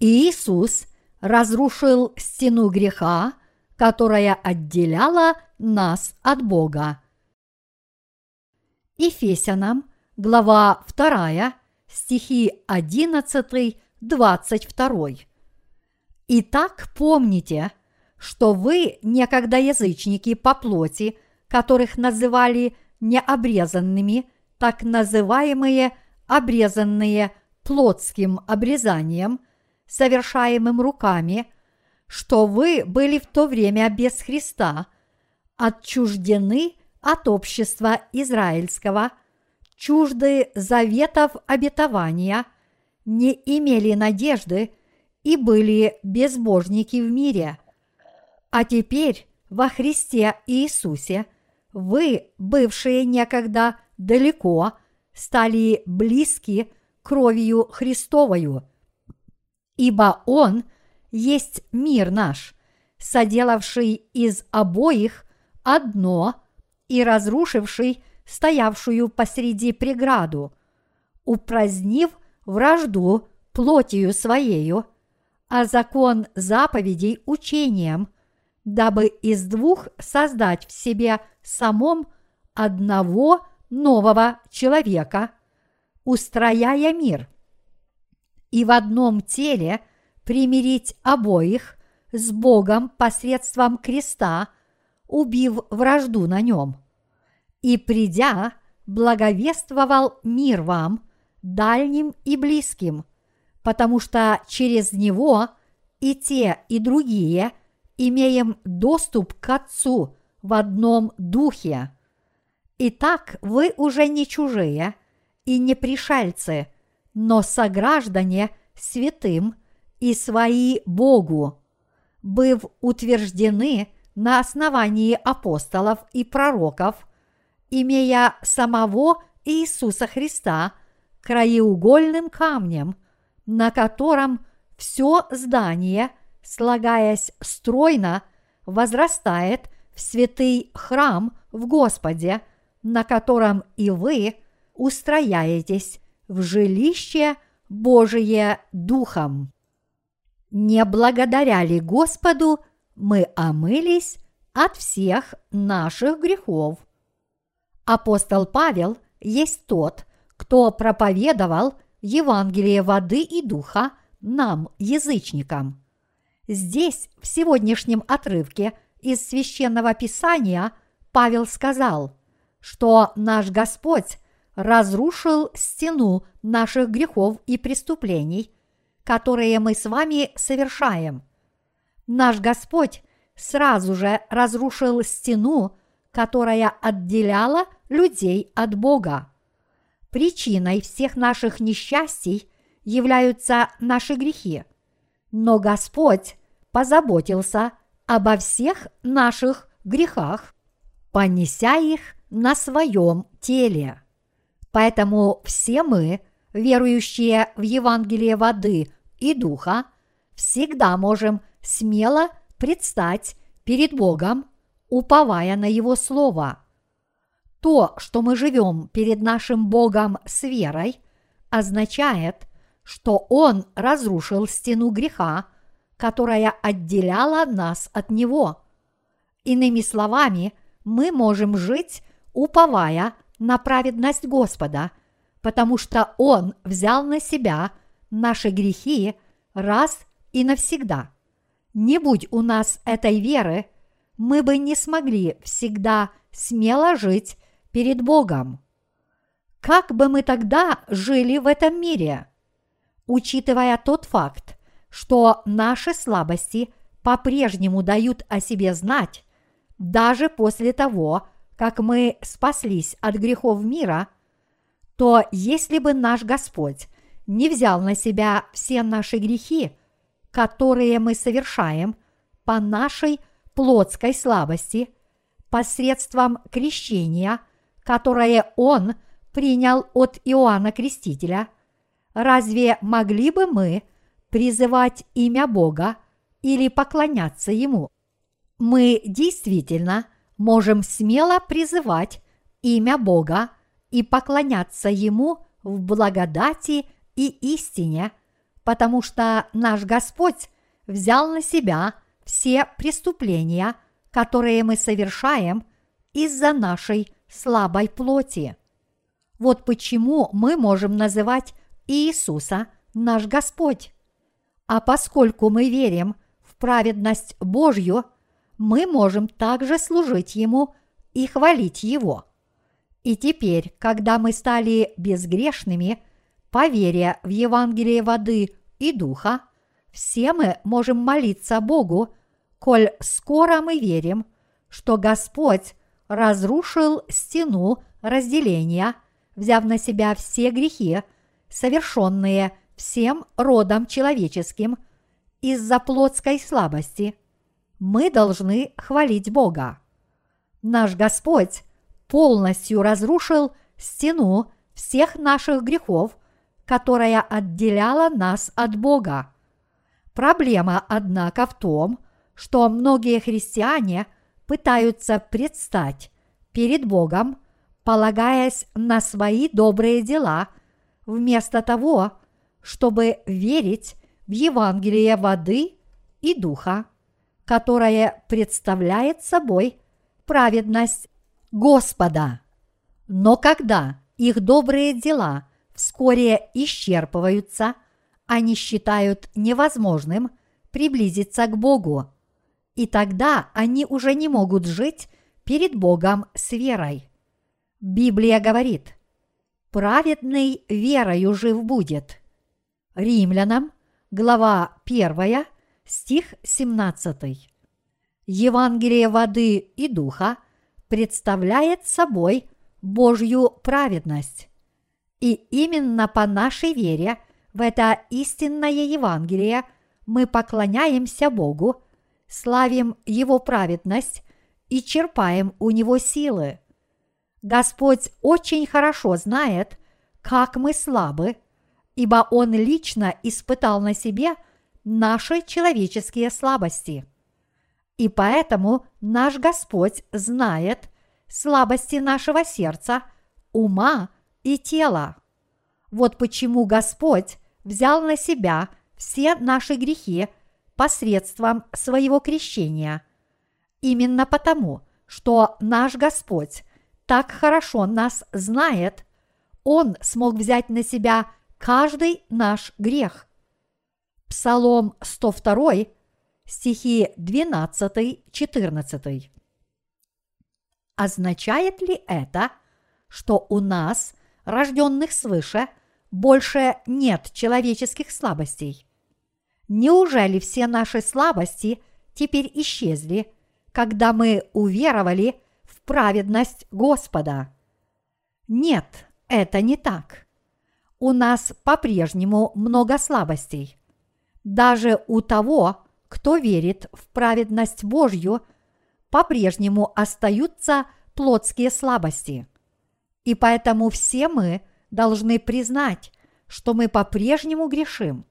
Иисус разрушил стену греха, которая отделяла нас от Бога. Ефесянам, глава 2, стихи 11-22. Итак, помните, что вы некогда язычники по плоти, которых называли необрезанными, так называемые обрезанные плотским обрезанием, совершаемым руками, что вы были в то время без Христа, отчуждены от общества израильского, чужды заветов обетования, не имели надежды и были безбожники в мире. А теперь во Христе Иисусе вы, бывшие некогда далеко, стали близки кровью Христовою, ибо Он есть мир наш, соделавший из обоих одно и разрушивший стоявшую посреди преграду, упразднив вражду плотью своею, а закон заповедей учением, дабы из двух создать в себе самом одного нового человека, устрояя мир, и в одном теле примирить обоих с Богом посредством креста, убив вражду на нем. И придя, благовествовал мир вам, дальним и близким, потому что через него и те, и другие имеем доступ к Отцу в одном духе. Итак, вы уже не чужие и не пришельцы, но сограждане святым и свои Богу, быв утверждены на основании апостолов и пророков, имея самого Иисуса Христа краеугольным камнем, на котором все здание, слагаясь стройно, возрастает в святый храм в Господе, на котором и вы устрояетесь в жилище Божие Духом. Не благодаря ли Господу мы омылись от всех наших грехов? Апостол Павел есть тот, кто проповедовал Евангелие воды и духа нам, язычникам. Здесь, в сегодняшнем отрывке из священного писания, Павел сказал, что наш Господь разрушил стену наших грехов и преступлений, которые мы с вами совершаем. Наш Господь сразу же разрушил стену, которая отделяла людей от Бога. Причиной всех наших несчастий являются наши грехи. Но Господь позаботился обо всех наших грехах, понеся их на своем теле. Поэтому все мы, верующие в Евангелие воды и духа, всегда можем смело предстать перед Богом, уповая на Его Слово – то, что мы живем перед нашим Богом с верой, означает, что Он разрушил стену греха, которая отделяла нас от Него. Иными словами, мы можем жить, уповая на праведность Господа, потому что Он взял на себя наши грехи раз и навсегда. Не будь у нас этой веры, мы бы не смогли всегда смело жить перед Богом. Как бы мы тогда жили в этом мире? Учитывая тот факт, что наши слабости по-прежнему дают о себе знать, даже после того, как мы спаслись от грехов мира, то если бы наш Господь не взял на себя все наши грехи, которые мы совершаем по нашей плотской слабости, посредством крещения – которое он принял от Иоанна Крестителя, разве могли бы мы призывать имя Бога или поклоняться Ему? Мы действительно можем смело призывать имя Бога и поклоняться Ему в благодати и истине, потому что наш Господь взял на себя все преступления, которые мы совершаем из-за нашей слабой плоти. Вот почему мы можем называть Иисуса наш Господь. А поскольку мы верим в праведность Божью, мы можем также служить Ему и хвалить Его. И теперь, когда мы стали безгрешными, по вере в Евангелие воды и духа, все мы можем молиться Богу, коль скоро мы верим, что Господь разрушил стену разделения, взяв на себя все грехи, совершенные всем родом человеческим из-за плотской слабости, мы должны хвалить Бога. Наш Господь полностью разрушил стену всех наших грехов, которая отделяла нас от Бога. Проблема, однако, в том, что многие христиане пытаются предстать перед Богом, полагаясь на свои добрые дела, вместо того, чтобы верить в Евангелие воды и духа, которое представляет собой праведность Господа. Но когда их добрые дела вскоре исчерпываются, они считают невозможным приблизиться к Богу, и тогда они уже не могут жить перед Богом с верой. Библия говорит, праведный верою жив будет. Римлянам, глава 1, стих 17. Евангелие воды и духа представляет собой Божью праведность. И именно по нашей вере в это истинное Евангелие мы поклоняемся Богу, славим Его праведность и черпаем у Него силы. Господь очень хорошо знает, как мы слабы, ибо Он лично испытал на себе наши человеческие слабости – и поэтому наш Господь знает слабости нашего сердца, ума и тела. Вот почему Господь взял на себя все наши грехи посредством своего крещения. Именно потому, что наш Господь так хорошо нас знает, Он смог взять на себя каждый наш грех. Псалом 102 стихи 12-14. Означает ли это, что у нас, рожденных свыше, больше нет человеческих слабостей? Неужели все наши слабости теперь исчезли, когда мы уверовали в праведность Господа? Нет, это не так. У нас по-прежнему много слабостей. Даже у того, кто верит в праведность Божью, по-прежнему остаются плотские слабости. И поэтому все мы должны признать, что мы по-прежнему грешим.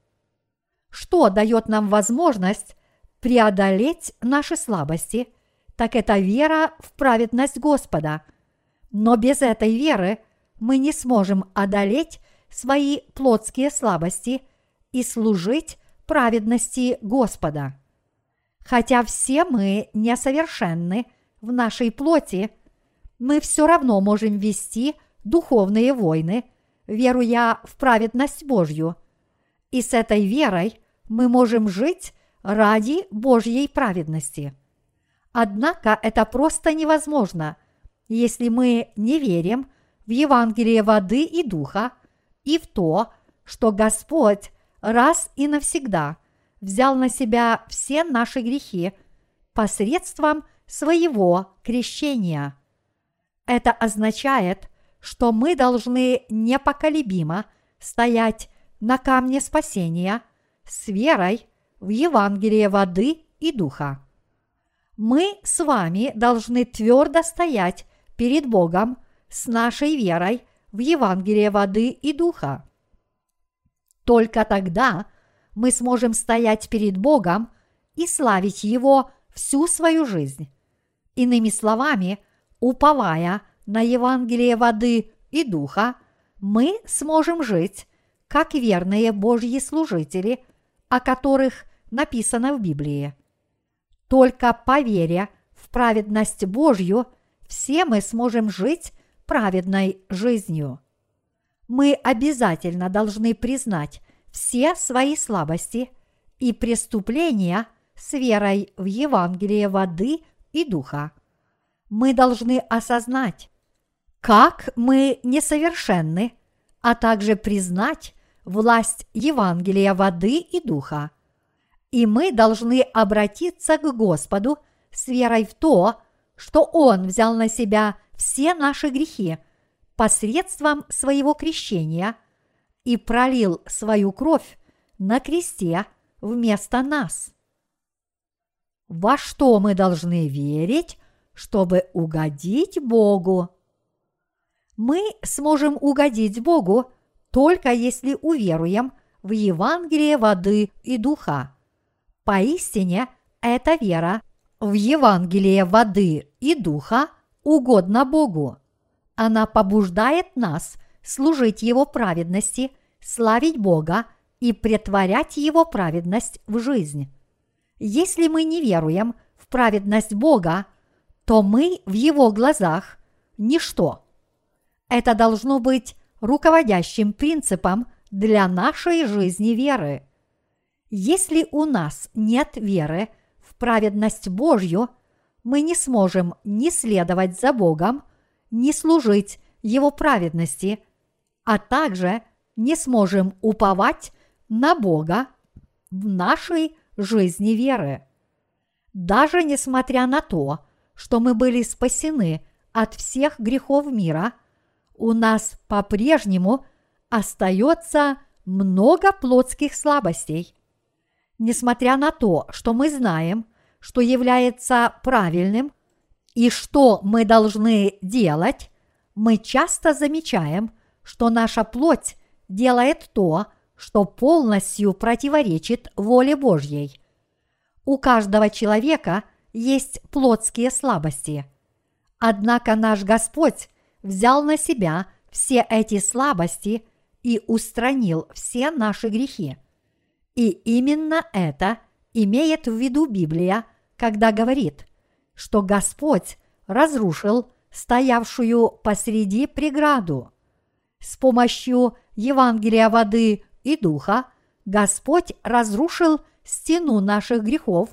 Что дает нам возможность преодолеть наши слабости, так это вера в праведность Господа. Но без этой веры мы не сможем одолеть свои плотские слабости и служить праведности Господа. Хотя все мы несовершенны в нашей плоти, мы все равно можем вести духовные войны, веруя в праведность Божью. И с этой верой мы можем жить ради Божьей праведности. Однако это просто невозможно, если мы не верим в Евангелие воды и духа и в то, что Господь раз и навсегда взял на себя все наши грехи посредством своего крещения. Это означает, что мы должны непоколебимо стоять на камне спасения с верой в Евангелие воды и духа. Мы с вами должны твердо стоять перед Богом с нашей верой в Евангелие воды и духа. Только тогда мы сможем стоять перед Богом и славить Его всю свою жизнь. Иными словами, уповая на Евангелие воды и духа, мы сможем жить, как верные Божьи служители, о которых написано в Библии. Только по вере в праведность Божью все мы сможем жить праведной жизнью. Мы обязательно должны признать все свои слабости и преступления с верой в Евангелие воды и духа. Мы должны осознать, как мы несовершенны, а также признать власть Евангелия воды и духа. И мы должны обратиться к Господу с верой в то, что Он взял на себя все наши грехи посредством своего крещения и пролил свою кровь на кресте вместо нас. Во что мы должны верить, чтобы угодить Богу? Мы сможем угодить Богу только если уверуем в Евангелие воды и духа. Поистине, эта вера в Евангелие воды и духа угодна Богу. Она побуждает нас служить Его праведности, славить Бога и претворять Его праведность в жизнь. Если мы не веруем в праведность Бога, то мы в Его глазах – ничто. Это должно быть руководящим принципом для нашей жизни веры. Если у нас нет веры в праведность Божью, мы не сможем ни следовать за Богом, ни служить Его праведности, а также не сможем уповать на Бога в нашей жизни веры. Даже несмотря на то, что мы были спасены от всех грехов мира – у нас по-прежнему остается много плотских слабостей. Несмотря на то, что мы знаем, что является правильным и что мы должны делать, мы часто замечаем, что наша плоть делает то, что полностью противоречит воле Божьей. У каждого человека есть плотские слабости. Однако наш Господь взял на себя все эти слабости и устранил все наши грехи. И именно это имеет в виду Библия, когда говорит, что Господь разрушил стоявшую посреди преграду. С помощью Евангелия воды и духа Господь разрушил стену наших грехов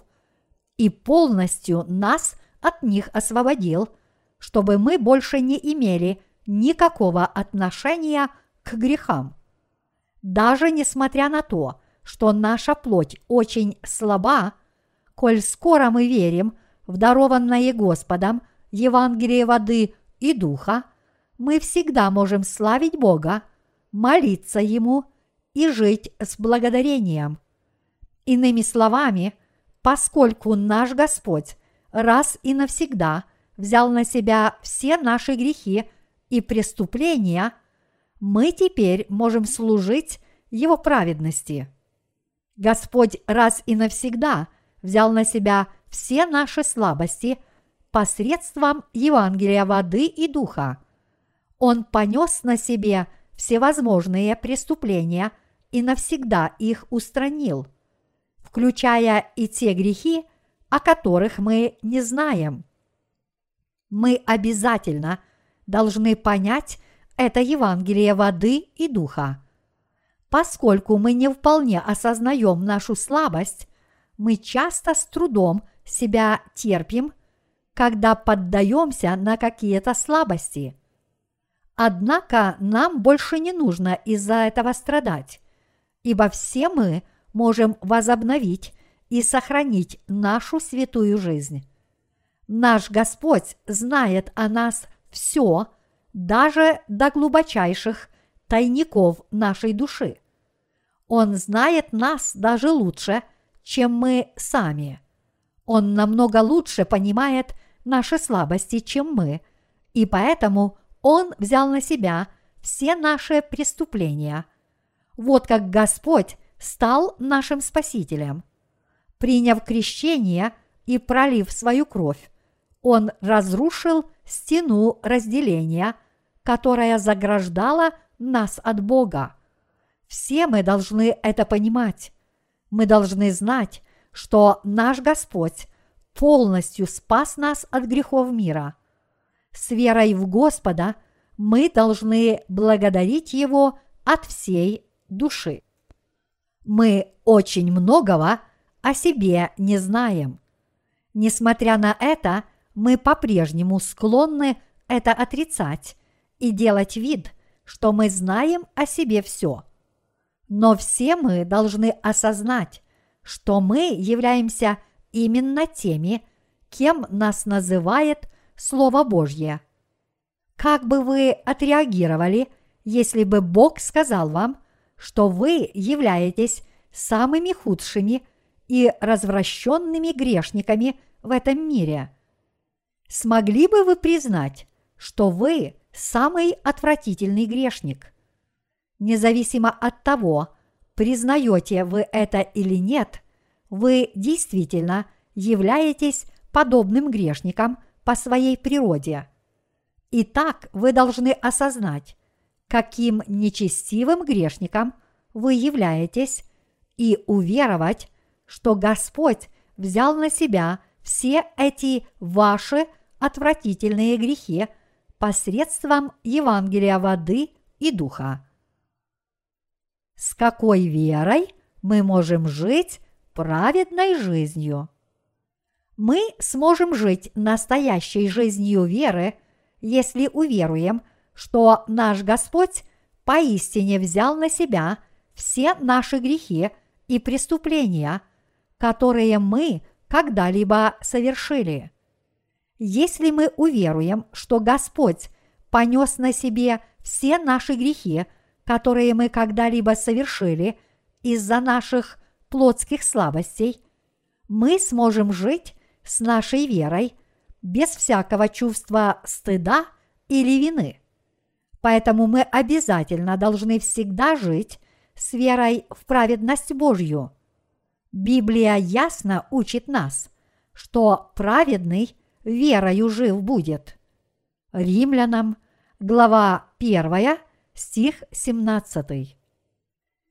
и полностью нас от них освободил – чтобы мы больше не имели никакого отношения к грехам. Даже несмотря на то, что наша плоть очень слаба, коль скоро мы верим в Господом Евангелие воды и духа, мы всегда можем славить Бога, молиться Ему и жить с благодарением. Иными словами, поскольку наш Господь раз и навсегда – взял на себя все наши грехи и преступления, мы теперь можем служить Его праведности. Господь раз и навсегда взял на себя все наши слабости посредством Евангелия воды и духа. Он понес на себе всевозможные преступления и навсегда их устранил, включая и те грехи, о которых мы не знаем – мы обязательно должны понять это Евангелие воды и духа. Поскольку мы не вполне осознаем нашу слабость, мы часто с трудом себя терпим, когда поддаемся на какие-то слабости. Однако нам больше не нужно из-за этого страдать, ибо все мы можем возобновить и сохранить нашу святую жизнь. Наш Господь знает о нас все, даже до глубочайших тайников нашей души. Он знает нас даже лучше, чем мы сами. Он намного лучше понимает наши слабости, чем мы, и поэтому Он взял на себя все наши преступления. Вот как Господь стал нашим Спасителем. Приняв крещение и пролив свою кровь, он разрушил стену разделения, которая заграждала нас от Бога. Все мы должны это понимать. Мы должны знать, что наш Господь полностью спас нас от грехов мира. С верой в Господа мы должны благодарить Его от всей души. Мы очень многого о себе не знаем. Несмотря на это, мы по-прежнему склонны это отрицать и делать вид, что мы знаем о себе все. Но все мы должны осознать, что мы являемся именно теми, кем нас называет Слово Божье. Как бы вы отреагировали, если бы Бог сказал вам, что вы являетесь самыми худшими и развращенными грешниками в этом мире? Смогли бы вы признать, что вы самый отвратительный грешник? Независимо от того, признаете вы это или нет, вы действительно являетесь подобным грешником по своей природе. Итак, вы должны осознать, каким нечестивым грешником вы являетесь, и уверовать, что Господь взял на себя все эти ваши отвратительные грехи посредством Евангелия воды и духа. С какой верой мы можем жить праведной жизнью? Мы сможем жить настоящей жизнью веры, если уверуем, что наш Господь поистине взял на себя все наши грехи и преступления, которые мы когда-либо совершили. Если мы уверуем, что Господь понес на себе все наши грехи, которые мы когда-либо совершили из-за наших плотских слабостей, мы сможем жить с нашей верой без всякого чувства стыда или вины. Поэтому мы обязательно должны всегда жить с верой в праведность Божью. Библия ясно учит нас, что праведный верою жив будет. Римлянам, глава 1, стих 17.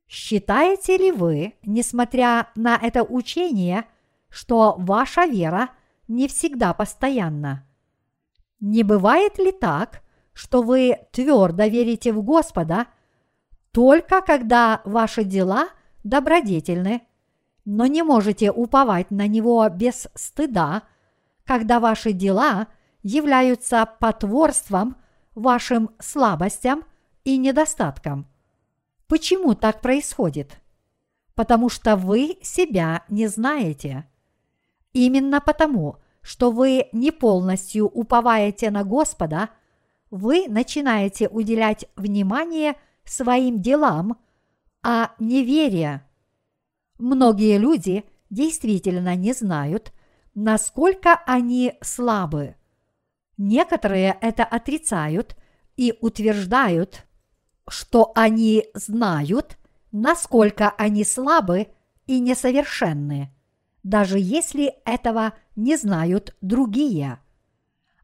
Считаете ли вы, несмотря на это учение, что ваша вера не всегда постоянна? Не бывает ли так, что вы твердо верите в Господа только когда ваши дела добродетельны, но не можете уповать на Него без стыда, когда ваши дела являются потворством вашим слабостям и недостаткам – Почему так происходит? Потому что вы себя не знаете. Именно потому, что вы не полностью уповаете на Господа, вы начинаете уделять внимание своим делам, а не вере. Многие люди действительно не знают, насколько они слабы. Некоторые это отрицают и утверждают, что они знают, насколько они слабы и несовершенны, даже если этого не знают другие.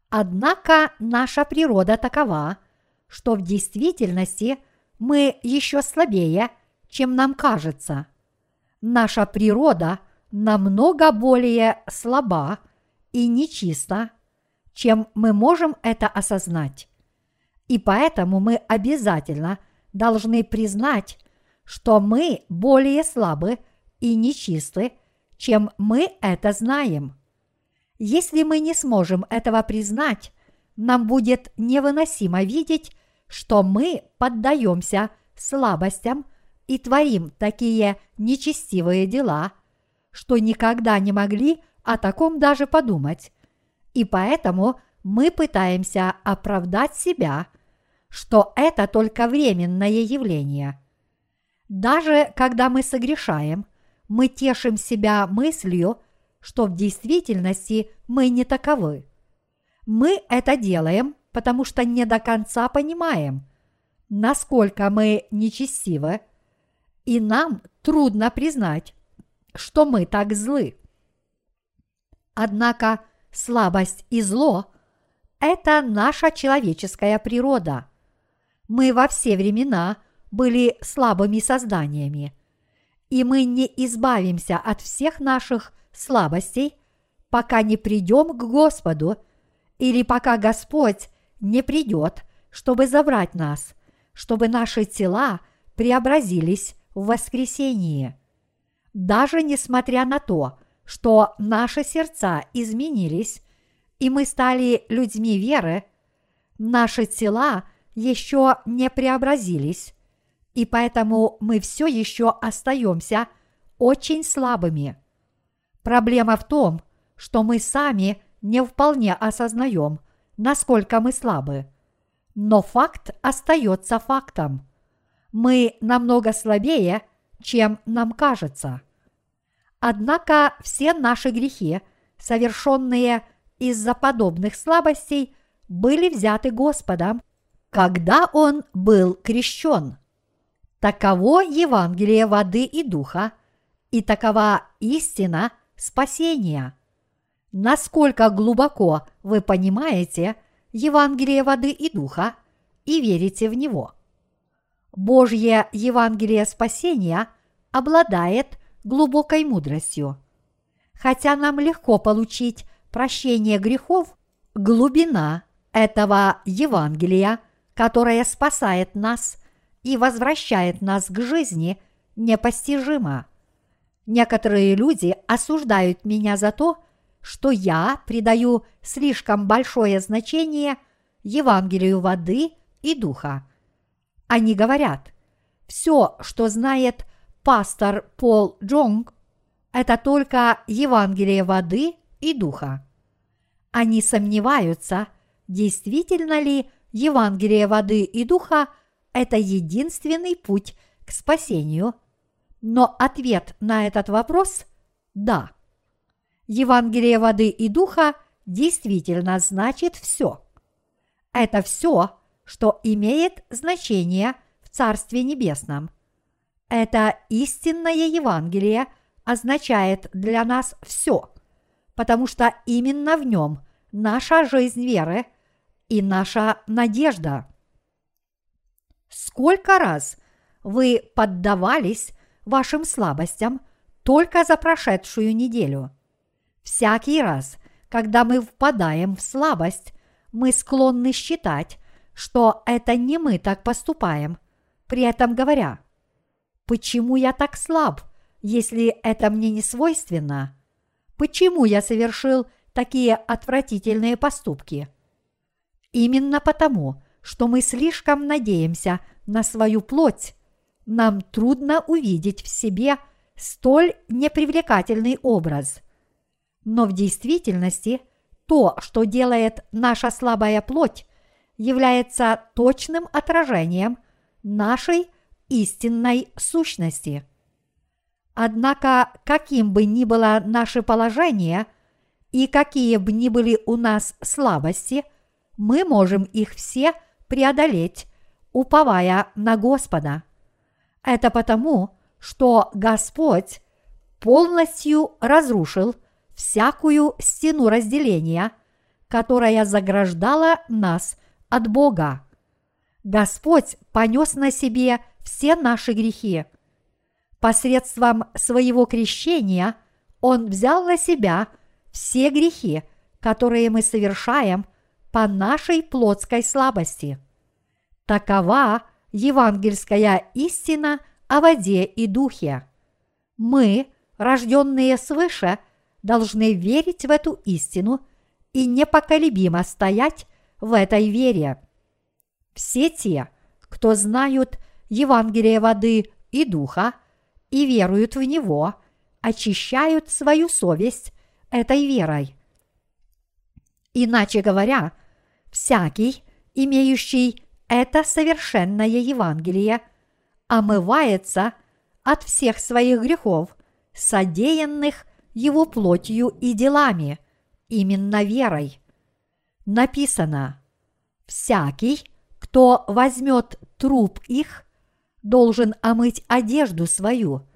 Однако наша природа такова, что в действительности мы еще слабее, чем нам кажется. Наша природа намного более слаба и нечиста, чем мы можем это осознать. И поэтому мы обязательно должны признать, что мы более слабы и нечисты, чем мы это знаем. Если мы не сможем этого признать, нам будет невыносимо видеть, что мы поддаемся слабостям и творим такие нечестивые дела, что никогда не могли о таком даже подумать. И поэтому мы пытаемся оправдать себя – что это только временное явление. Даже когда мы согрешаем, мы тешим себя мыслью, что в действительности мы не таковы. Мы это делаем, потому что не до конца понимаем, насколько мы нечестивы, и нам трудно признать, что мы так злы. Однако слабость и зло – это наша человеческая природа – мы во все времена были слабыми созданиями. И мы не избавимся от всех наших слабостей, пока не придем к Господу или пока Господь не придет, чтобы забрать нас, чтобы наши тела преобразились в воскресении. Даже несмотря на то, что наши сердца изменились, и мы стали людьми веры, наши тела еще не преобразились, и поэтому мы все еще остаемся очень слабыми. Проблема в том, что мы сами не вполне осознаем, насколько мы слабы. Но факт остается фактом. Мы намного слабее, чем нам кажется. Однако все наши грехи, совершенные из-за подобных слабостей, были взяты Господом, когда Он был крещен. Таково Евангелие воды и духа, и такова истина спасения. Насколько глубоко вы понимаете Евангелие воды и духа и верите в него. Божье Евангелие спасения обладает глубокой мудростью. Хотя нам легко получить прощение грехов, глубина этого Евангелия, которое спасает нас и возвращает нас к жизни, непостижима. Некоторые люди осуждают меня за то, что я придаю слишком большое значение Евангелию воды и духа. Они говорят, все, что знает пастор Пол Джонг, это только Евангелие воды и духа. Они сомневаются, действительно ли Евангелие воды и духа – это единственный путь к спасению, но ответ на этот вопрос – да. Евангелие воды и духа действительно значит все. Это все, что имеет значение в Царстве Небесном. Это истинное Евангелие означает для нас все, потому что именно в нем наша жизнь веры и наша надежда. Сколько раз вы поддавались вашим слабостям только за прошедшую неделю? Всякий раз, когда мы впадаем в слабость, мы склонны считать, что это не мы так поступаем, при этом говоря, почему я так слаб, если это мне не свойственно? Почему я совершил такие отвратительные поступки? Именно потому, что мы слишком надеемся на свою плоть, нам трудно увидеть в себе столь непривлекательный образ. Но в действительности то, что делает наша слабая плоть, является точным отражением нашей истинной сущности. Однако, каким бы ни было наше положение и какие бы ни были у нас слабости, мы можем их все преодолеть, уповая на Господа. Это потому, что Господь полностью разрушил всякую стену разделения, которая заграждала нас от Бога. Господь понес на себе все наши грехи. Посредством своего крещения Он взял на себя все грехи, которые мы совершаем по нашей плотской слабости. Такова евангельская истина о воде и духе. Мы, рожденные свыше, должны верить в эту истину и непоколебимо стоять в этой вере. Все те, кто знают Евангелие воды и духа и веруют в него, очищают свою совесть этой верой. Иначе говоря, всякий, имеющий это совершенное Евангелие, омывается от всех своих грехов, содеянных его плотью и делами, именно верой написано «Всякий, кто возьмет труп их, должен омыть одежду свою,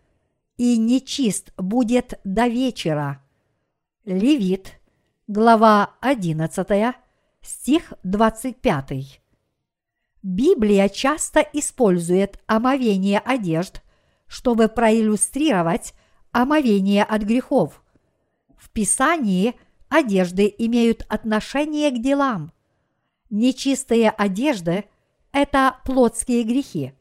и нечист будет до вечера». Левит, глава 11, стих 25. Библия часто использует омовение одежд, чтобы проиллюстрировать омовение от грехов. В Писании одежды имеют отношение к делам. Нечистые одежды – это плотские грехи,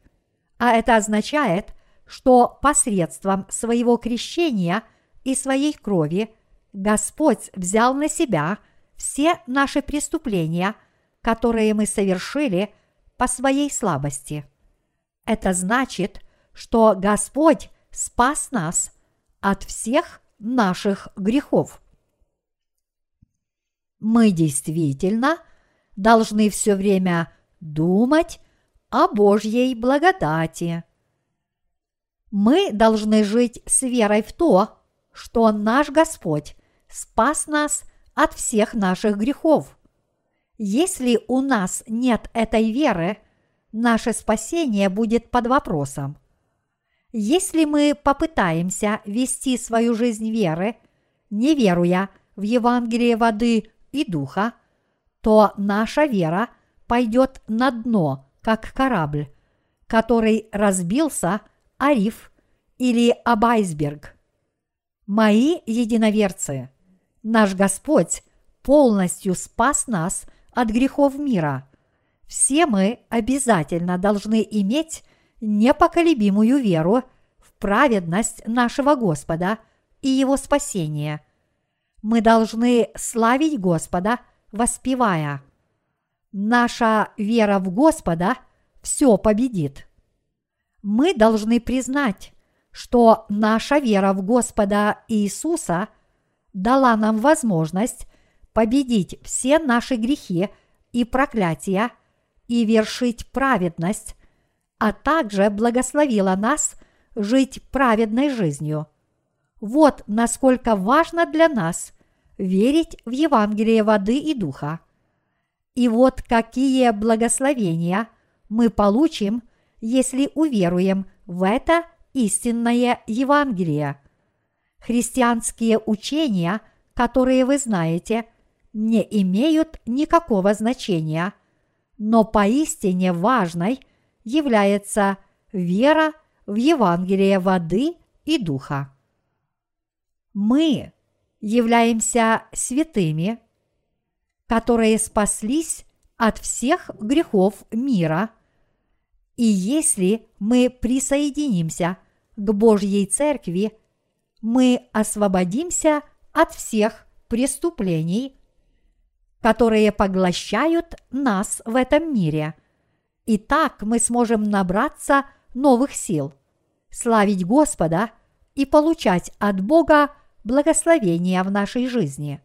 а это означает, что посредством своего крещения и своей крови Господь взял на себя все наши преступления, которые мы совершили по своей слабости. Это значит, что Господь спас нас от всех наших грехов. Мы действительно должны все время думать о Божьей благодати. Мы должны жить с верой в то, что наш Господь спас нас от всех наших грехов. Если у нас нет этой веры, наше спасение будет под вопросом. Если мы попытаемся вести свою жизнь веры, не веруя в Евангелие воды и духа, то наша вера пойдет на дно, как корабль, который разбился о риф или об айсберг. Мои единоверцы, наш Господь полностью спас нас от грехов мира. Все мы обязательно должны иметь непоколебимую веру в праведность нашего Господа и Его спасение. Мы должны славить Господа, воспевая «Наша вера в Господа все победит». Мы должны признать, что наша вера в Господа Иисуса дала нам возможность победить все наши грехи и проклятия и вершить праведность а также благословила нас жить праведной жизнью. Вот насколько важно для нас верить в Евангелие воды и духа. И вот какие благословения мы получим, если уверуем в это истинное Евангелие. Христианские учения, которые вы знаете, не имеют никакого значения, но поистине важной – является вера в Евангелие воды и духа. Мы являемся святыми, которые спаслись от всех грехов мира, и если мы присоединимся к Божьей Церкви, мы освободимся от всех преступлений, которые поглощают нас в этом мире – и так мы сможем набраться новых сил, славить Господа и получать от Бога благословения в нашей жизни.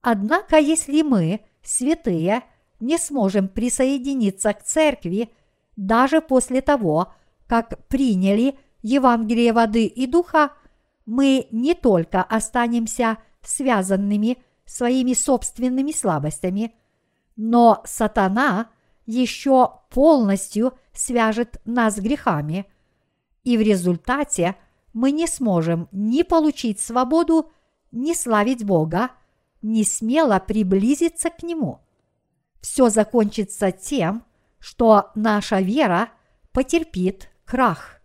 Однако, если мы, святые, не сможем присоединиться к церкви даже после того, как приняли Евангелие воды и духа, мы не только останемся связанными своими собственными слабостями, но сатана – еще полностью свяжет нас грехами, и в результате мы не сможем ни получить свободу, ни славить Бога, ни смело приблизиться к Нему. Все закончится тем, что наша вера потерпит крах.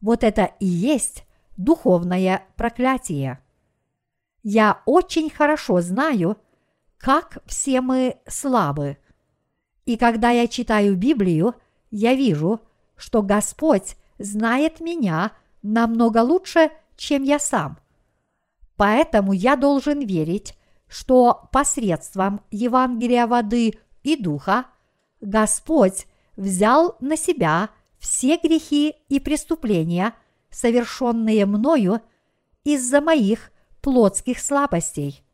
Вот это и есть духовное проклятие. Я очень хорошо знаю, как все мы слабы – и когда я читаю Библию, я вижу, что Господь знает меня намного лучше, чем я сам. Поэтому я должен верить, что посредством Евангелия воды и духа Господь взял на себя все грехи и преступления, совершенные мною из-за моих плотских слабостей.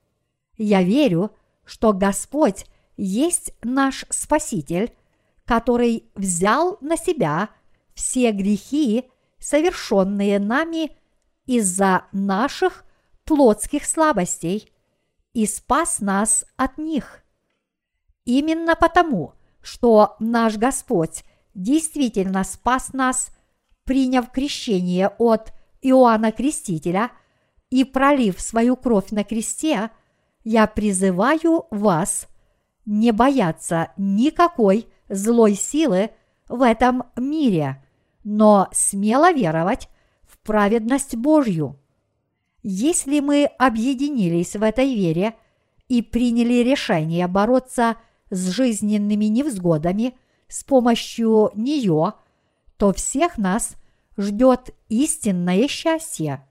Я верю, что Господь есть наш Спаситель, который взял на себя все грехи, совершенные нами из-за наших плотских слабостей, и спас нас от них. Именно потому, что наш Господь действительно спас нас, приняв крещение от Иоанна Крестителя и пролив свою кровь на кресте, я призываю вас – не бояться никакой злой силы в этом мире, но смело веровать в праведность Божью. Если мы объединились в этой вере и приняли решение бороться с жизненными невзгодами с помощью нее, то всех нас ждет истинное счастье.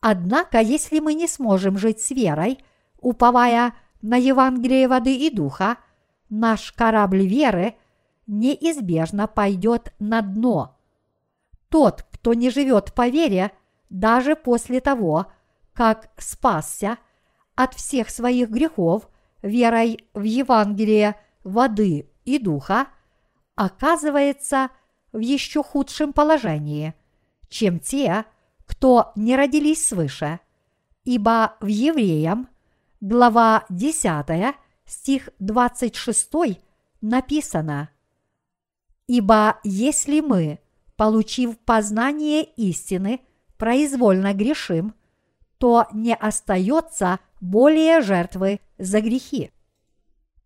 Однако, если мы не сможем жить с верой, уповая на Евангелие воды и духа, наш корабль веры неизбежно пойдет на дно. Тот, кто не живет по вере, даже после того, как спасся от всех своих грехов верой в Евангелие воды и духа, оказывается в еще худшем положении, чем те, кто не родились свыше. Ибо в Евреям, глава 10, стих 26 написано «Ибо если мы, получив познание истины, произвольно грешим, то не остается более жертвы за грехи».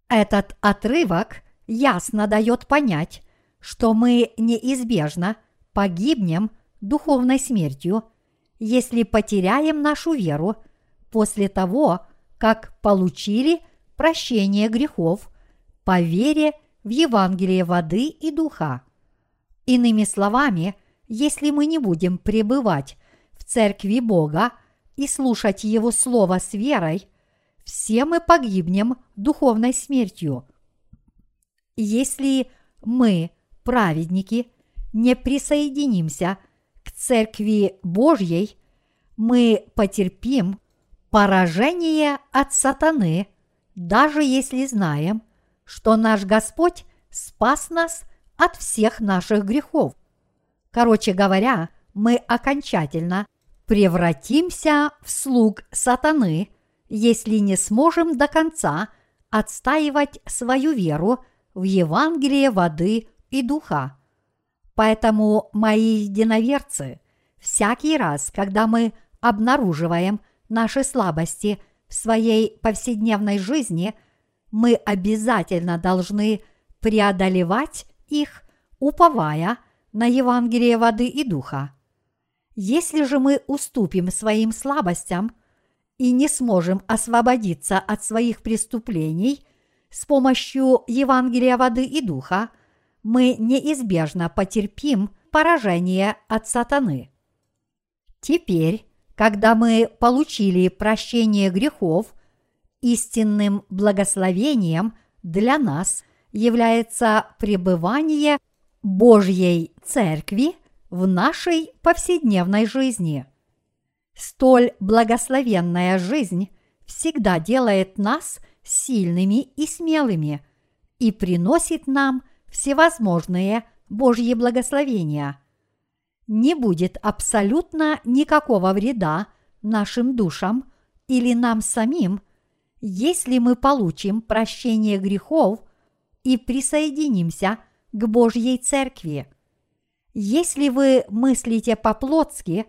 Этот отрывок ясно дает понять, что мы неизбежно погибнем духовной смертью, если потеряем нашу веру после того, как получили прощение грехов по вере в Евангелие воды и духа. Иными словами, если мы не будем пребывать в церкви Бога и слушать Его Слово с верой, все мы погибнем духовной смертью. Если мы, праведники, не присоединимся к церкви Божьей, мы потерпим поражение от сатаны, даже если знаем, что наш Господь спас нас от всех наших грехов. Короче говоря, мы окончательно превратимся в слуг сатаны, если не сможем до конца отстаивать свою веру в Евангелие воды и духа. Поэтому, мои единоверцы, всякий раз, когда мы обнаруживаем наши слабости в своей повседневной жизни, мы обязательно должны преодолевать их, уповая на Евангелие воды и духа. Если же мы уступим своим слабостям и не сможем освободиться от своих преступлений с помощью Евангелия воды и духа, мы неизбежно потерпим поражение от сатаны. Теперь, когда мы получили прощение грехов, истинным благословением для нас является пребывание Божьей Церкви в нашей повседневной жизни. Столь благословенная жизнь всегда делает нас сильными и смелыми и приносит нам всевозможные Божьи благословения. Не будет абсолютно никакого вреда нашим душам или нам самим, если мы получим прощение грехов и присоединимся к Божьей Церкви – если вы мыслите по-плотски,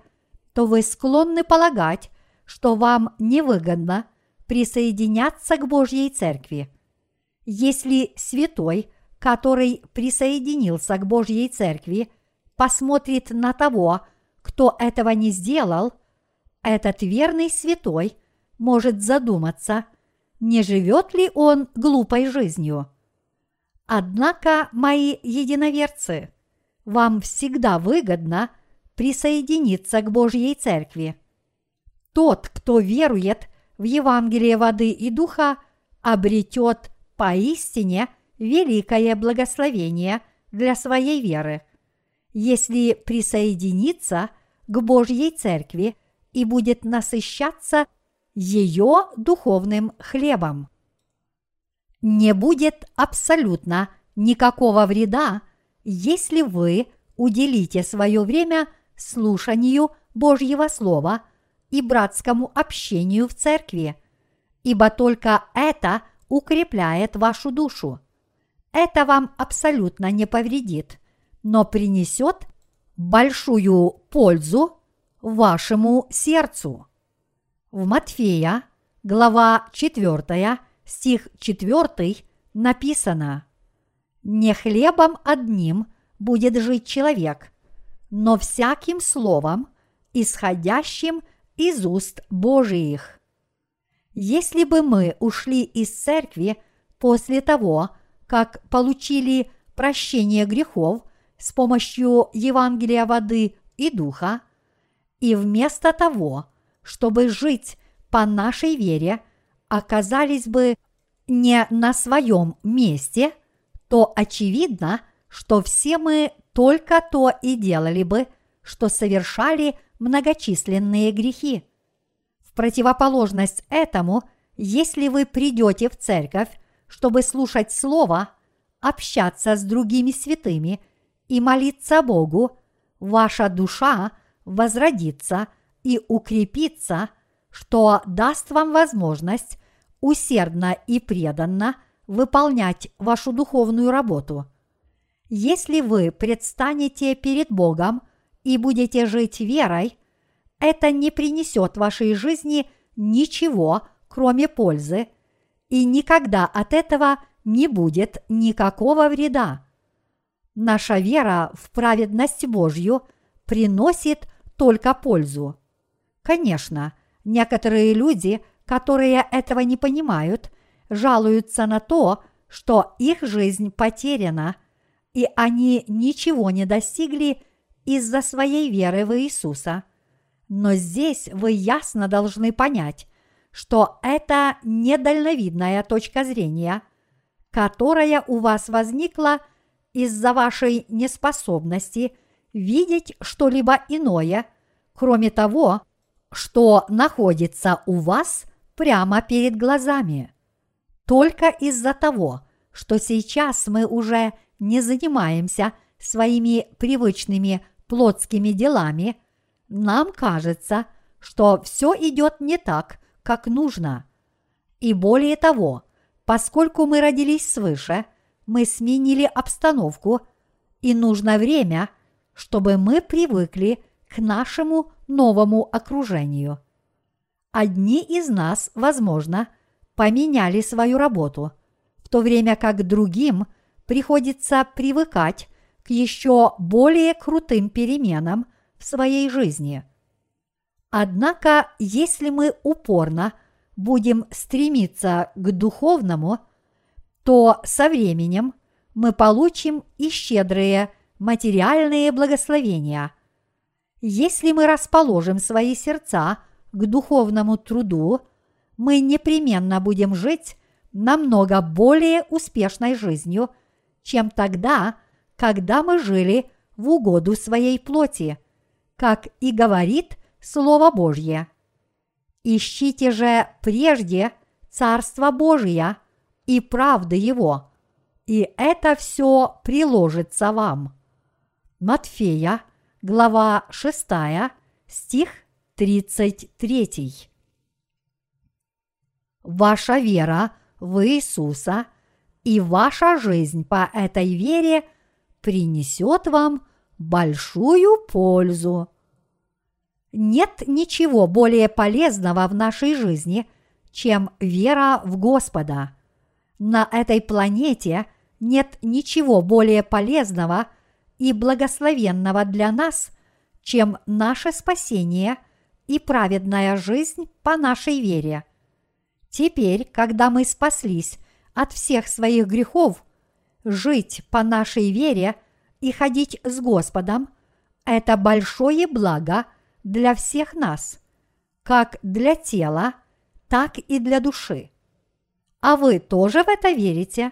то вы склонны полагать, что вам невыгодно присоединяться к Божьей Церкви. Если святой, который присоединился к Божьей Церкви, посмотрит на того, кто этого не сделал, этот верный святой может задуматься, не живет ли он глупой жизнью. Однако, мои единоверцы – вам всегда выгодно присоединиться к Божьей Церкви. Тот, кто верует в Евангелие воды и духа, обретет поистине великое благословение для своей веры, если присоединится к Божьей Церкви и будет насыщаться ее духовным хлебом. Не будет абсолютно никакого вреда – если вы уделите свое время слушанию Божьего Слова и братскому общению в церкви, ибо только это укрепляет вашу душу. Это вам абсолютно не повредит, но принесет большую пользу вашему сердцу. В Матфея, глава 4, стих 4 написано – Не хлебом одним будет жить человек, но всяким словом, исходящим из уст Божиих. Если бы мы ушли из церкви после того, как получили прощение грехов с помощью Евангелия воды и духа, и вместо того, чтобы жить по нашей вере, оказались бы не на своем месте, то очевидно, что все мы только то и делали бы, что совершали многочисленные грехи. В противоположность этому, если вы придете в церковь, чтобы слушать Слово, общаться с другими святыми и молиться Богу, ваша душа возродится и укрепится, что даст вам возможность усердно и преданно выполнять вашу духовную работу. Если вы предстанете перед Богом и будете жить верой, это не принесет вашей жизни ничего, кроме пользы, и никогда от этого не будет никакого вреда. Наша вера в праведность Божью приносит только пользу. Конечно, некоторые люди, которые этого не понимают, жалуются на то, что их жизнь потеряна, и они ничего не достигли из-за своей веры в Иисуса – но здесь вы ясно должны понять, что это недальновидная точка зрения, которая у вас возникла из-за вашей неспособности видеть что-либо иное, кроме того, что находится у вас прямо перед глазами. Только из-за того, что сейчас мы уже не занимаемся своими привычными плотскими делами – нам кажется, что все идет не так, как нужно. И более того, поскольку мы родились свыше, мы сменили обстановку, и нужно время, чтобы мы привыкли к нашему новому окружению. Одни из нас, возможно, поменяли свою работу, в то время как другим приходится привыкать к еще более крутым переменам в своей жизни. Однако, если мы упорно будем стремиться к духовному, то со временем мы получим и щедрые материальные благословения. Если мы расположим свои сердца к духовному труду, мы непременно будем жить намного более успешной жизнью, чем тогда, когда мы жили в угоду своей плоти как и говорит Слово Божье. Ищите же прежде Царство Божие и правды Его, и это все приложится вам. Матфея, глава 6, стих 33. Ваша вера в Иисуса и ваша жизнь по этой вере принесет вам большую пользу. Нет ничего более полезного в нашей жизни, чем вера в Господа. На этой планете нет ничего более полезного и благословенного для нас, чем наше спасение и праведная жизнь по нашей вере. Теперь, когда мы спаслись от всех своих грехов, жить по нашей вере и ходить с Господом – это большое благо для всех нас, как для тела, так и для души. А вы тоже в это верите?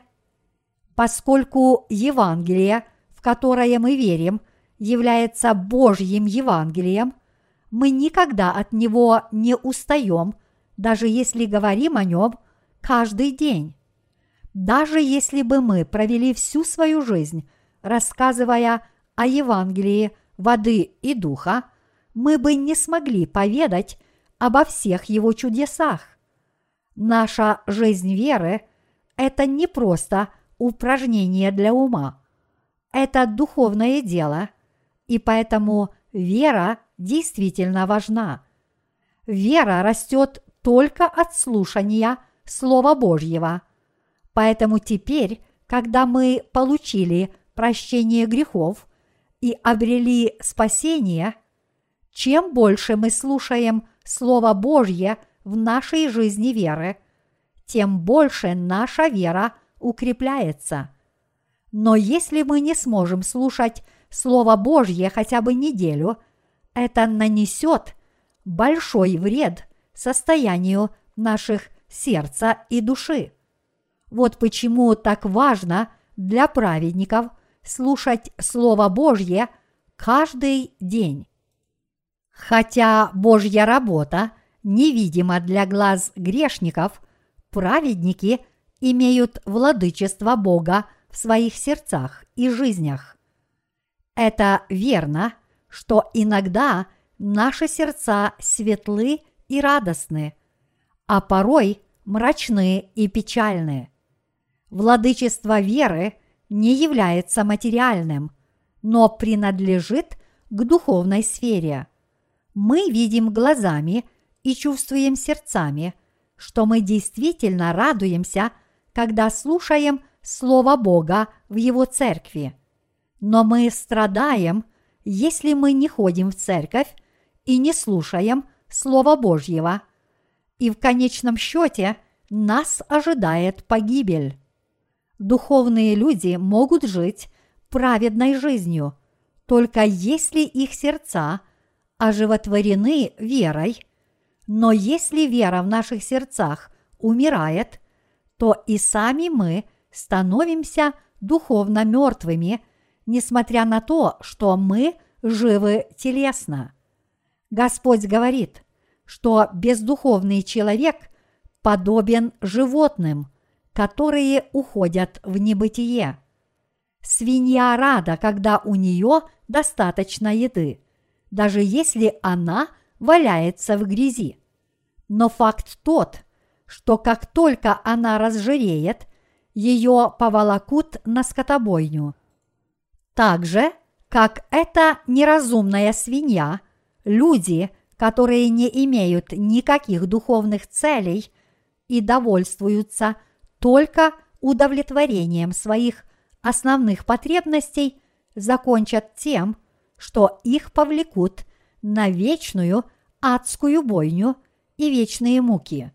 Поскольку Евангелие, в которое мы верим, является Божьим Евангелием, мы никогда от него не устаем, даже если говорим о нем каждый день. Даже если бы мы провели всю свою жизнь – рассказывая о Евангелии воды и духа, мы бы не смогли поведать обо всех его чудесах. Наша жизнь веры – это не просто упражнение для ума, это духовное дело, и поэтому вера действительно важна. Вера растет только от слушания Слова Божьего. Поэтому теперь, когда мы получили прощение грехов и обрели спасение, чем больше мы слушаем Слово Божье в нашей жизни веры, тем больше наша вера укрепляется. Но если мы не сможем слушать Слово Божье хотя бы неделю, это нанесет большой вред состоянию наших сердца и души. Вот почему так важно для праведников слушать Слово Божье каждый день. Хотя Божья работа невидима для глаз грешников, праведники имеют владычество Бога в своих сердцах и жизнях. Это верно, что иногда наши сердца светлы и радостны, а порой мрачны и печальны. Владычество веры не является материальным, но принадлежит к духовной сфере. Мы видим глазами и чувствуем сердцами, что мы действительно радуемся, когда слушаем Слово Бога в Его церкви. Но мы страдаем, если мы не ходим в церковь и не слушаем Слова Божьего. И в конечном счете нас ожидает погибель. Духовные люди могут жить праведной жизнью, только если их сердца оживотворены верой, но если вера в наших сердцах умирает, то и сами мы становимся духовно мертвыми, несмотря на то, что мы живы телесно. Господь говорит, что бездуховный человек подобен животным, которые уходят в небытие. Свинья рада, когда у нее достаточно еды, даже если она валяется в грязи. Но факт тот, что как только она разжиреет, ее поволокут на скотобойню. Так же, как эта неразумная свинья, люди, которые не имеют никаких духовных целей и довольствуются – только удовлетворением своих основных потребностей закончат тем, что их повлекут на вечную адскую бойню и вечные муки.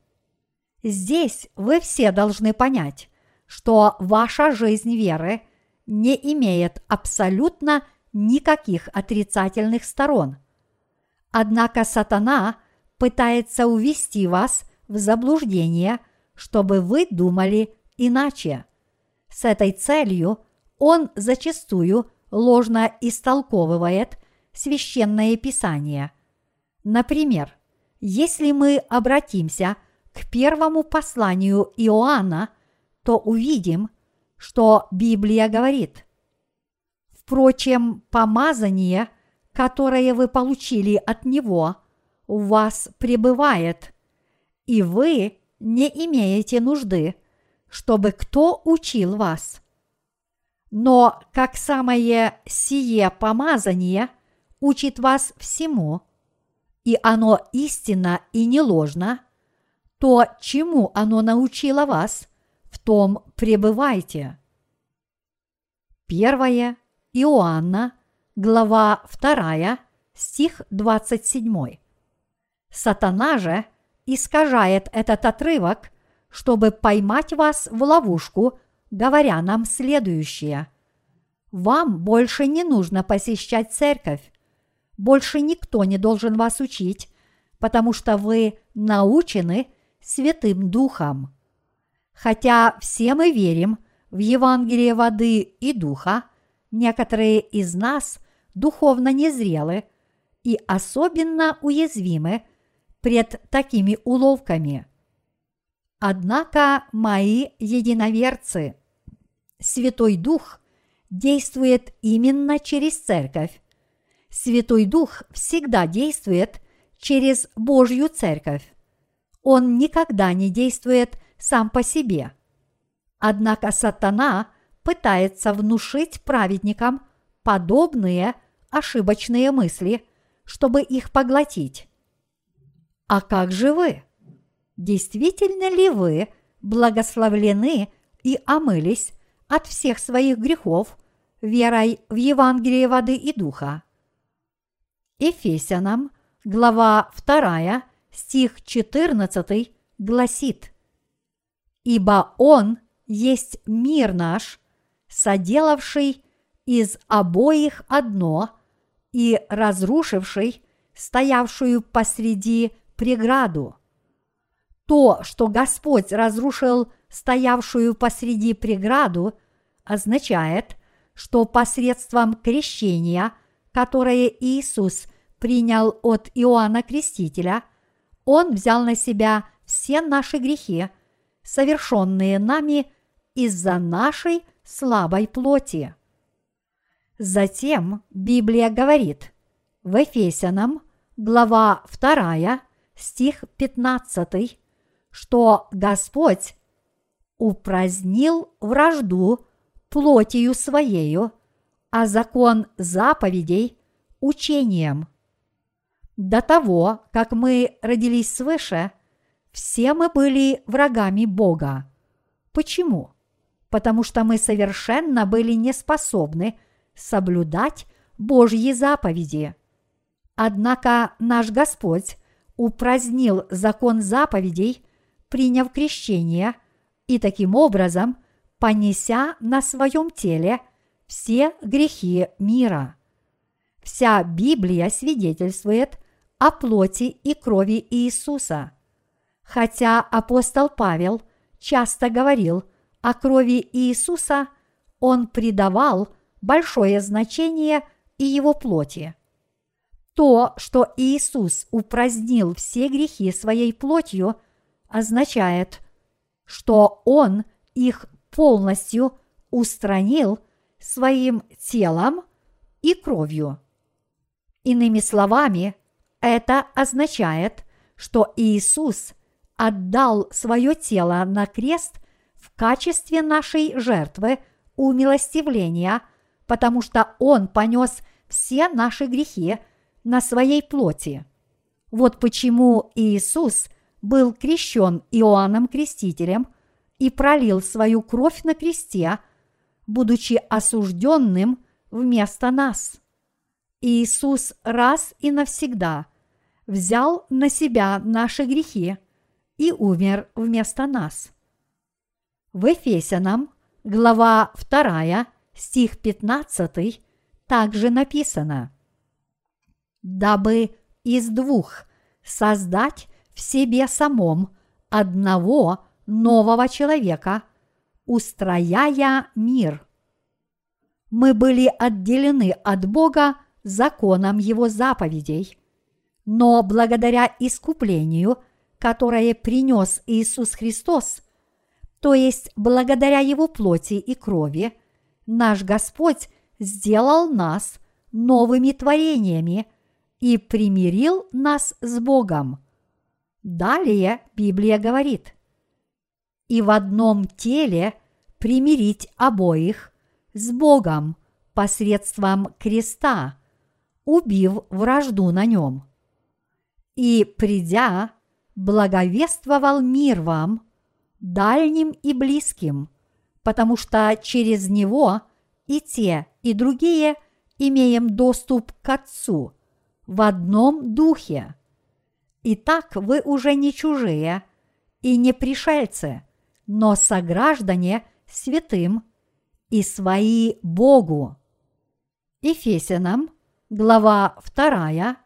Здесь вы все должны понять, что ваша жизнь веры не имеет абсолютно никаких отрицательных сторон. Однако сатана пытается увести вас в заблуждение – чтобы вы думали иначе. С этой целью он зачастую ложно истолковывает священное писание. Например, если мы обратимся к первому посланию Иоанна, то увидим, что Библия говорит. Впрочем, помазание, которое вы получили от Него, у вас пребывает, и вы не имеете нужды, чтобы кто учил вас. Но как самое сие помазание учит вас всему, и оно истинно и не ложно, то чему оно научило вас, в том пребывайте. Первое Иоанна, глава 2, стих 27. Сатана же – искажает этот отрывок, чтобы поймать вас в ловушку, говоря нам следующее. Вам больше не нужно посещать церковь, больше никто не должен вас учить, потому что вы научены Святым Духом. Хотя все мы верим в Евангелие воды и духа, некоторые из нас духовно незрелы и особенно уязвимы – пред такими уловками. Однако мои единоверцы, Святой Дух действует именно через церковь. Святой Дух всегда действует через Божью церковь. Он никогда не действует сам по себе. Однако сатана пытается внушить праведникам подобные ошибочные мысли, чтобы их поглотить. А как же вы? Действительно ли вы благословлены и омылись от всех своих грехов верой в Евангелие воды и духа. Ефесянам, глава 2, стих 14 гласит «Ибо Он есть мир наш, соделавший из обоих одно и разрушивший стоявшую посреди преграду. То, что Господь разрушил стоявшую посреди преграду, означает, что посредством крещения, которое Иисус принял от Иоанна Крестителя, Он взял на себя все наши грехи, совершенные нами из-за нашей слабой плоти. Затем Библия говорит в Ефесянам, глава 2, стих 15, что Господь упразднил вражду плотью своею, а закон заповедей – учением. До того, как мы родились свыше, все мы были врагами Бога. Почему? Потому что мы совершенно были не способны соблюдать Божьи заповеди. Однако наш Господь упразднил закон заповедей, приняв крещение и таким образом понеся на своем теле все грехи мира. Вся Библия свидетельствует о плоти и крови Иисуса. Хотя апостол Павел часто говорил о крови Иисуса, он придавал большое значение и его плоти. То, что Иисус упразднил все грехи своей плотью, означает, что Он их полностью устранил своим телом и кровью. Иными словами, это означает, что Иисус отдал свое тело на крест в качестве нашей жертвы умилостивления, потому что Он понес все наши грехи – на своей плоти. Вот почему Иисус был крещен Иоанном Крестителем и пролил свою кровь на кресте, будучи осужденным вместо нас. Иисус раз и навсегда взял на себя наши грехи и умер вместо нас. В Ефесянам, глава 2, стих 15, также написано – дабы из двух создать в себе самом одного нового человека, устрояя мир. Мы были отделены от Бога законом Его заповедей, но благодаря искуплению, которое принес Иисус Христос, то есть благодаря Его плоти и крови, наш Господь сделал нас новыми творениями – и примирил нас с Богом. Далее Библия говорит, и в одном теле примирить обоих с Богом посредством креста, убив вражду на нем. И, придя, благовествовал мир вам, дальним и близким, потому что через него и те, и другие имеем доступ к Отцу – в одном духе. Итак, вы уже не чужие и не пришельцы, но сограждане святым и свои Богу. Ефесянам, глава 2,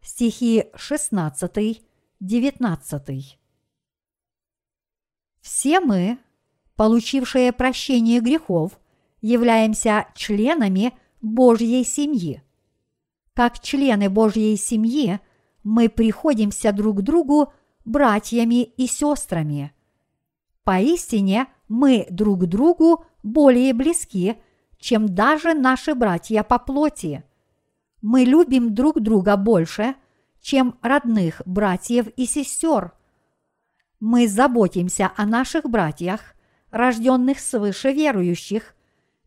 стихи 16-19. Все мы, получившие прощение грехов, являемся членами Божьей семьи – как члены Божьей семьи, мы приходимся друг другу братьями и сестрами. Поистине мы друг другу более близки, чем даже наши братья по плоти. Мы любим друг друга больше, чем родных братьев и сестер. Мы заботимся о наших братьях, рожденных свыше верующих,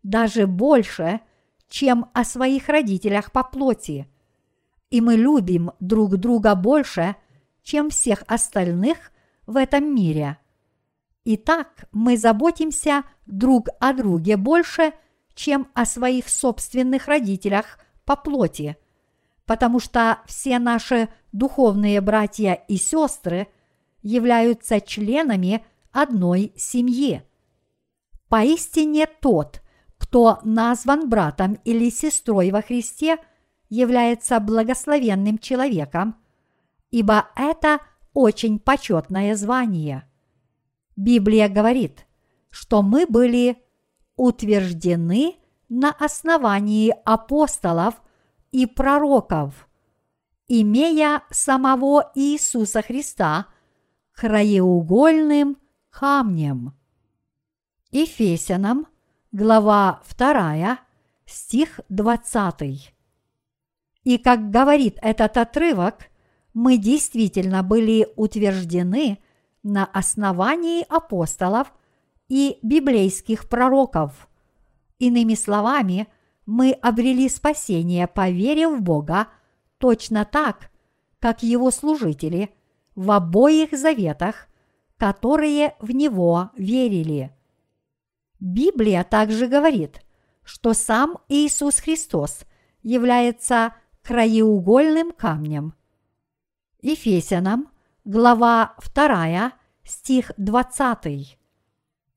даже больше – чем о своих родителях по плоти. И мы любим друг друга больше, чем всех остальных в этом мире. Итак, мы заботимся друг о друге больше, чем о своих собственных родителях по плоти, потому что все наши духовные братья и сестры являются членами одной семьи. Поистине тот, кто назван братом или сестрой во Христе, является благословенным человеком, ибо это очень почетное звание. Библия говорит, что мы были утверждены на основании апостолов и пророков, имея самого Иисуса Христа краеугольным камнем. Ефесянам, глава 2, стих 20. И как говорит этот отрывок, мы действительно были утверждены на основании апостолов и библейских пророков. Иными словами, мы обрели спасение по вере в Бога точно так, как Его служители в обоих заветах, которые в Него верили. Библия также говорит, что сам Иисус Христос является краеугольным камнем. Ефесянам, глава 2, стих 20.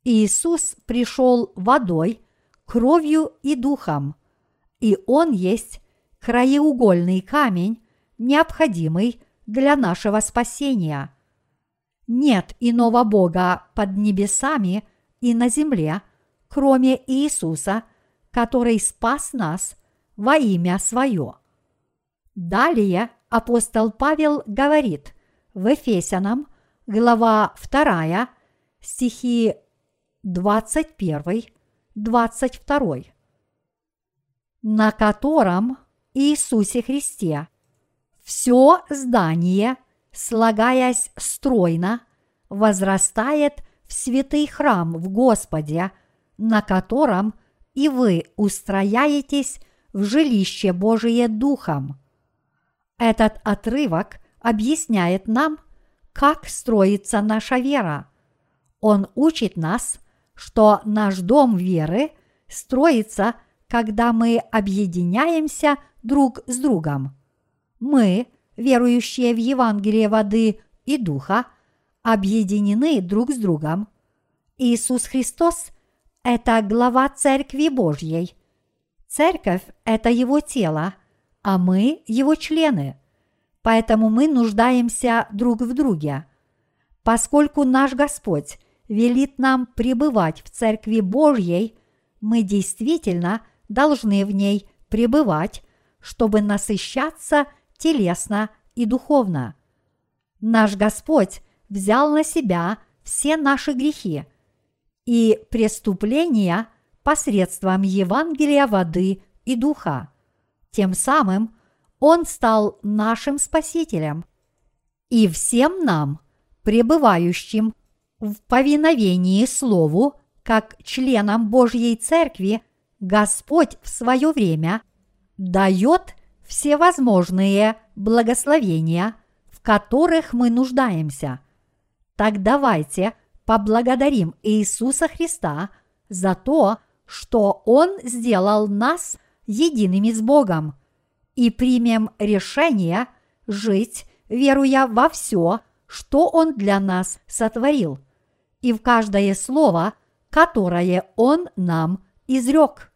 Иисус пришел водой, кровью и духом, и Он есть краеугольный камень, необходимый для нашего спасения. Нет иного Бога под небесами и на земле, кроме Иисуса, который спас нас во имя Свое. Далее апостол Павел говорит в Ефесянам, глава 2, стихи 21, 22, на котором Иисусе Христе все здание, слагаясь стройно, возрастает в святый храм в Господе, на котором и вы устрояетесь в жилище Божие Духом. Этот отрывок объясняет нам, как строится наша вера. Он учит нас, что наш дом веры строится, когда мы объединяемся друг с другом. Мы, верующие в Евангелие воды и духа, объединены друг с другом. Иисус Христос – это глава Церкви Божьей. Церковь – это Его тело, а мы – Его члены. Поэтому мы нуждаемся друг в друге. Поскольку наш Господь велит нам пребывать в Церкви Божьей, мы действительно должны в ней пребывать, чтобы насыщаться телесно и духовно. Наш Господь взял на себя все наши грехи и преступления посредством Евангелия воды и духа. Тем самым Он стал нашим Спасителем. И всем нам, пребывающим в повиновении Слову, как членам Божьей Церкви, Господь в свое время дает всевозможные благословения, в которых мы нуждаемся. Так давайте поблагодарим Иисуса Христа за то, что Он сделал нас едиными с Богом, и примем решение жить, веруя во все, что Он для нас сотворил – и в каждое слово, которое Он нам изрек.